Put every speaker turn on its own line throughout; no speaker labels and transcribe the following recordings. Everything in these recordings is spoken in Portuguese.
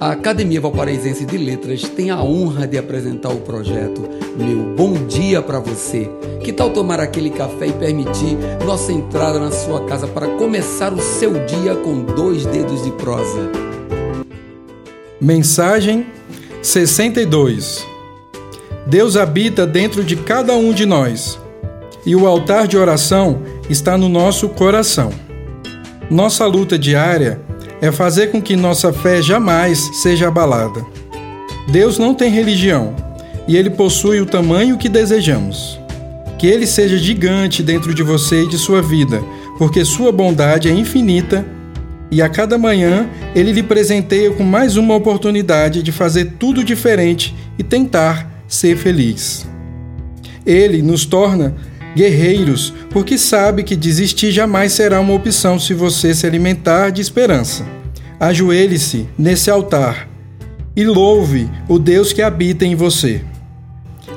A Academia Valparaísense de Letras tem a honra de apresentar o projeto Meu Bom Dia para Você. Que tal tomar aquele café e permitir nossa entrada na sua casa para começar o seu dia com dois dedos de prosa?
Mensagem 62 Deus habita dentro de cada um de nós e o altar de oração está no nosso coração. Nossa luta diária é fazer com que nossa fé jamais seja abalada. Deus não tem religião e ele possui o tamanho que desejamos. Que ele seja gigante dentro de você e de sua vida, porque sua bondade é infinita e a cada manhã ele lhe presenteia com mais uma oportunidade de fazer tudo diferente e tentar ser feliz. Ele nos torna guerreiros, porque sabe que desistir jamais será uma opção se você se alimentar de esperança. Ajoelhe-se nesse altar e louve o Deus que habita em você.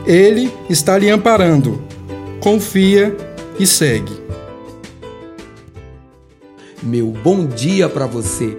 Ele está lhe amparando. Confia e segue.
Meu bom dia para você